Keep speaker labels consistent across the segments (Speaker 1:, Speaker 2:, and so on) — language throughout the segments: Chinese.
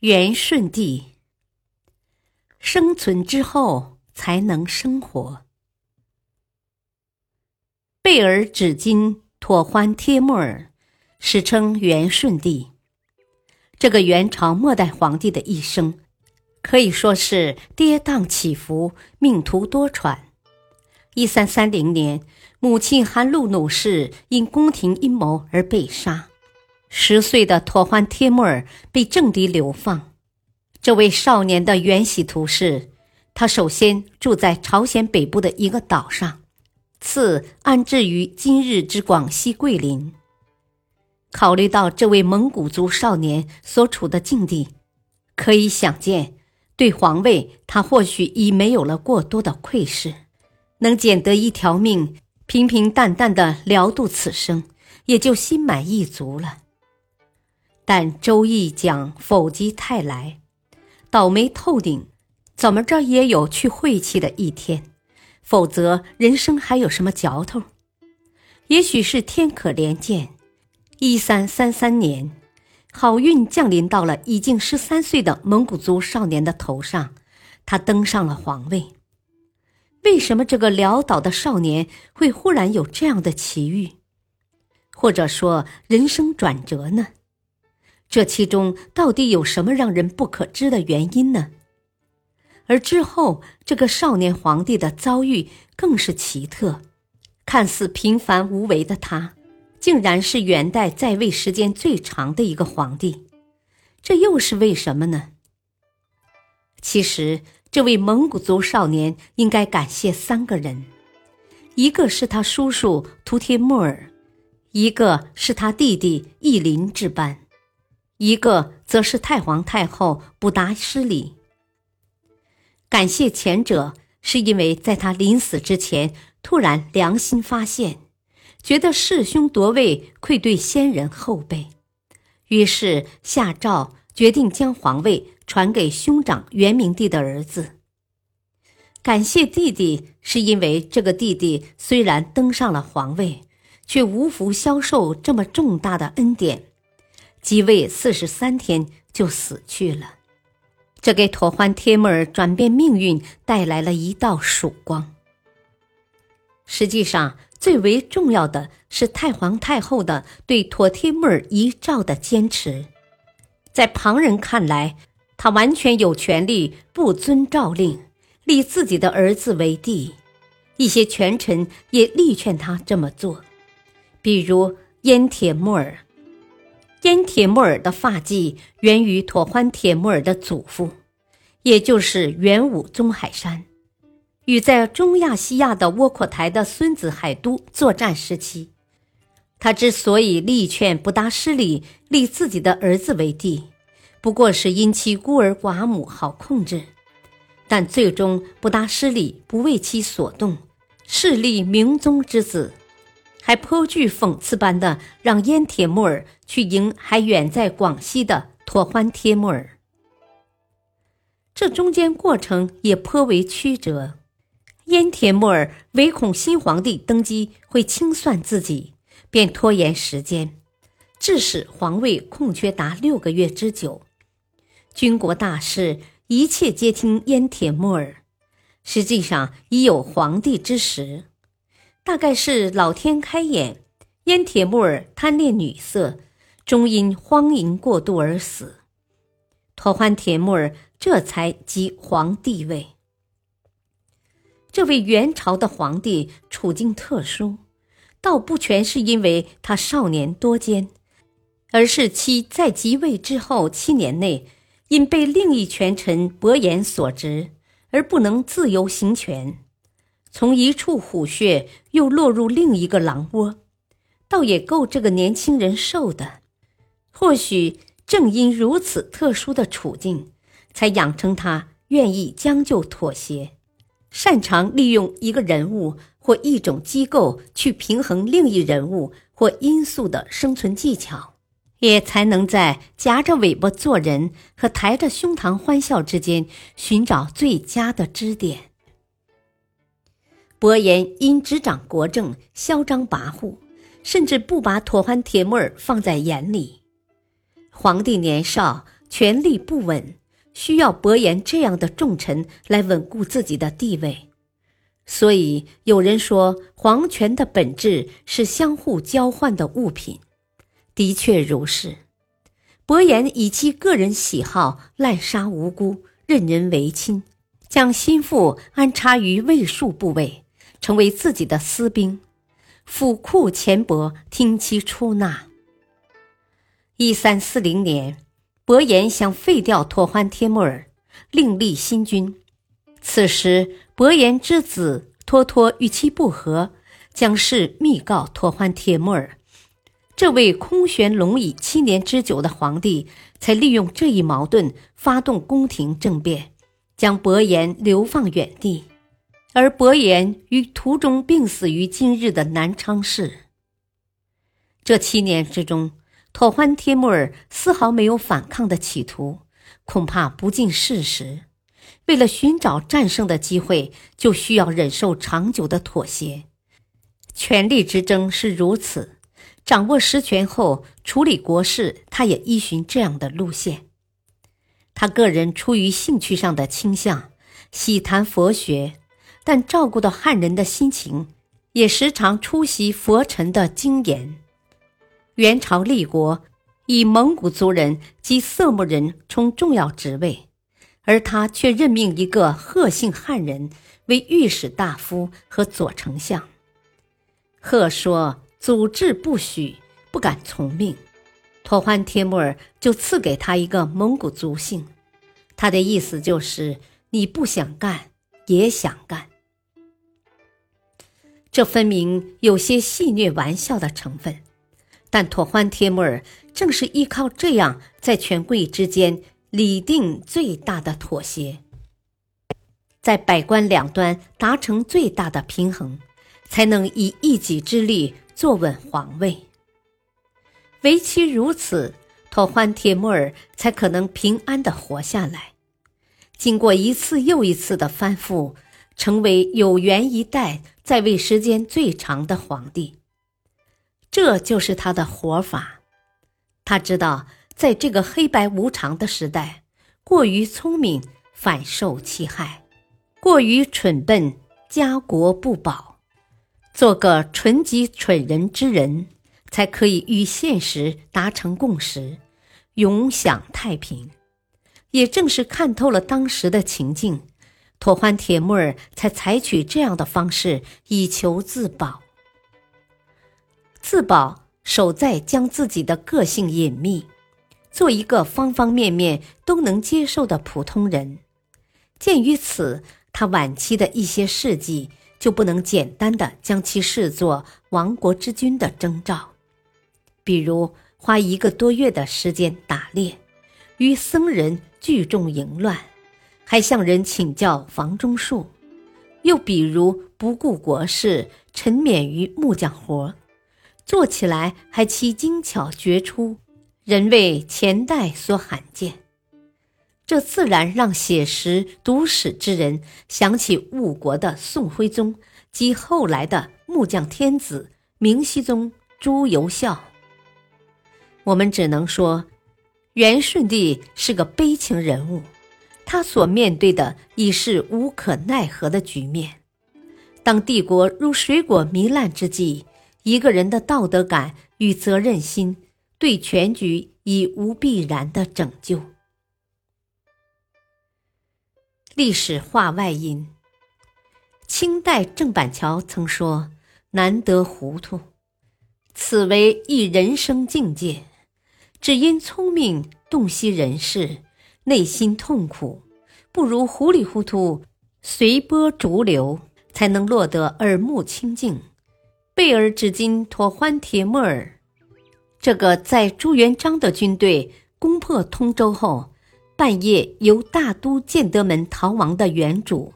Speaker 1: 元顺帝生存之后才能生活。贝尔纸巾妥欢帖木儿，史称元顺帝。这个元朝末代皇帝的一生，可以说是跌宕起伏，命途多舛。一三三零年，母亲韩露努氏因宫廷阴谋而被杀。十岁的妥欢帖木儿被政敌流放。这位少年的原喜图是，他首先住在朝鲜北部的一个岛上，次安置于今日之广西桂林。考虑到这位蒙古族少年所处的境地，可以想见，对皇位他或许已没有了过多的窥视，能捡得一条命，平平淡淡的聊度此生，也就心满意足了。但周易讲否极泰来，倒霉透顶，怎么着也有去晦气的一天，否则人生还有什么嚼头？也许是天可怜见，一三三三年，好运降临到了已经十三岁的蒙古族少年的头上，他登上了皇位。为什么这个潦倒的少年会忽然有这样的奇遇，或者说人生转折呢？这其中到底有什么让人不可知的原因呢？而之后这个少年皇帝的遭遇更是奇特，看似平凡无为的他，竟然是元代在位时间最长的一个皇帝，这又是为什么呢？其实，这位蒙古族少年应该感谢三个人，一个是他叔叔图帖木儿，一个是他弟弟义林之班。一个则是太皇太后不达失礼。感谢前者，是因为在他临死之前，突然良心发现，觉得弑兄夺位愧对先人后辈，于是下诏决定将皇位传给兄长元明帝的儿子。感谢弟弟，是因为这个弟弟虽然登上了皇位，却无福消受这么重大的恩典。即位四十三天就死去了，这给妥欢帖木儿转变命运带来了一道曙光。实际上，最为重要的是太皇太后的对妥帖木儿遗诏的坚持。在旁人看来，他完全有权利不遵诏令，立自己的儿子为帝。一些权臣也力劝他这么做，比如燕铁木儿。燕铁木儿的发迹源于妥欢铁木儿的祖父，也就是元武宗海山，与在中亚西亚的窝阔台的孙子海都作战时期。他之所以力劝不达失礼立自己的儿子为帝，不过是因其孤儿寡母好控制，但最终不达失礼不为其所动，势立明宗之子。还颇具讽刺般的让燕铁木儿去迎还远在广西的妥欢帖木儿，这中间过程也颇为曲折。燕铁木儿唯恐新皇帝登基会清算自己，便拖延时间，致使皇位空缺达六个月之久。军国大事一切皆听燕铁木儿，实际上已有皇帝之实。大概是老天开眼，燕铁木儿贪恋女色，终因荒淫过度而死。妥欢铁木儿这才即皇帝位。这位元朝的皇帝处境特殊，倒不全是因为他少年多奸，而是其在即位之后七年内，因被另一权臣伯颜所执，而不能自由行权。从一处虎穴又落入另一个狼窝，倒也够这个年轻人受的。或许正因如此特殊的处境，才养成他愿意将就妥协，擅长利用一个人物或一种机构去平衡另一人物或因素的生存技巧，也才能在夹着尾巴做人和抬着胸膛欢笑之间寻找最佳的支点。伯颜因执掌国政，嚣张跋扈，甚至不把妥欢铁木儿放在眼里。皇帝年少，权力不稳，需要伯颜这样的重臣来稳固自己的地位。所以有人说，皇权的本质是相互交换的物品。的确如是。伯颜以其个人喜好滥杀无辜，任人唯亲，将心腹安插于卫戍部位。成为自己的私兵，府库钱帛听其出纳。一三四零年，伯颜想废掉拓欢帖木儿，另立新君。此时，伯颜之子托托与其不和，将事密告拓欢帖木儿。这位空悬龙椅七年之久的皇帝，才利用这一矛盾，发动宫廷政变，将伯颜流放远地。而伯颜于途中病死于今日的南昌市。这七年之中，妥欢帖木儿丝毫没有反抗的企图，恐怕不尽事实。为了寻找战胜的机会，就需要忍受长久的妥协。权力之争是如此，掌握实权后处理国事，他也依循这样的路线。他个人出于兴趣上的倾向，喜谈佛学。但照顾到汉人的心情，也时常出席佛尘的经言。元朝立国，以蒙古族人及色目人充重要职位，而他却任命一个贺姓汉人为御史大夫和左丞相。贺说：“祖制不许，不敢从命。”妥欢帖木儿就赐给他一个蒙古族姓，他的意思就是你不想干，也想干。这分明有些戏谑玩笑的成分，但妥欢帖木儿正是依靠这样在权贵之间理定最大的妥协，在百官两端达成最大的平衡，才能以一己之力坐稳皇位。唯其如此，妥欢帖木儿才可能平安的活下来。经过一次又一次的翻覆。成为有缘一代在位时间最长的皇帝，这就是他的活法。他知道，在这个黑白无常的时代，过于聪明反受其害，过于蠢笨家国不保。做个纯极蠢人之人，才可以与现实达成共识，永享太平。也正是看透了当时的情境。妥欢铁木儿才采取这样的方式以求自保。自保守在将自己的个性隐秘，做一个方方面面都能接受的普通人。鉴于此，他晚期的一些事迹就不能简单的将其视作亡国之君的征兆，比如花一个多月的时间打猎，与僧人聚众淫乱。还向人请教房中术，又比如不顾国事，沉湎于木匠活，做起来还其精巧绝出，人为前代所罕见。这自然让写实读史之人想起误国的宋徽宗及后来的木匠天子明熹宗朱由校。我们只能说，元顺帝是个悲情人物。他所面对的已是无可奈何的局面。当帝国如水果糜烂之际，一个人的道德感与责任心，对全局已无必然的拯救。历史话外音：清代郑板桥曾说：“难得糊涂，此为一人生境界。只因聪明洞悉人事。”内心痛苦，不如糊里糊涂随波逐流，才能落得耳目清净。贝尔至今妥欢帖木儿，这个在朱元璋的军队攻破通州后，半夜由大都建德门逃亡的原主，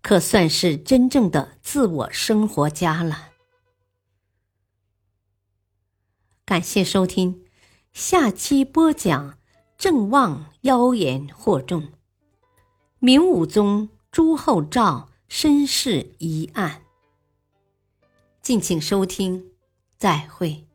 Speaker 1: 可算是真正的自我生活家了。感谢收听，下期播讲正旺妖言惑众，明武宗朱厚照身世疑案。敬请收听，再会。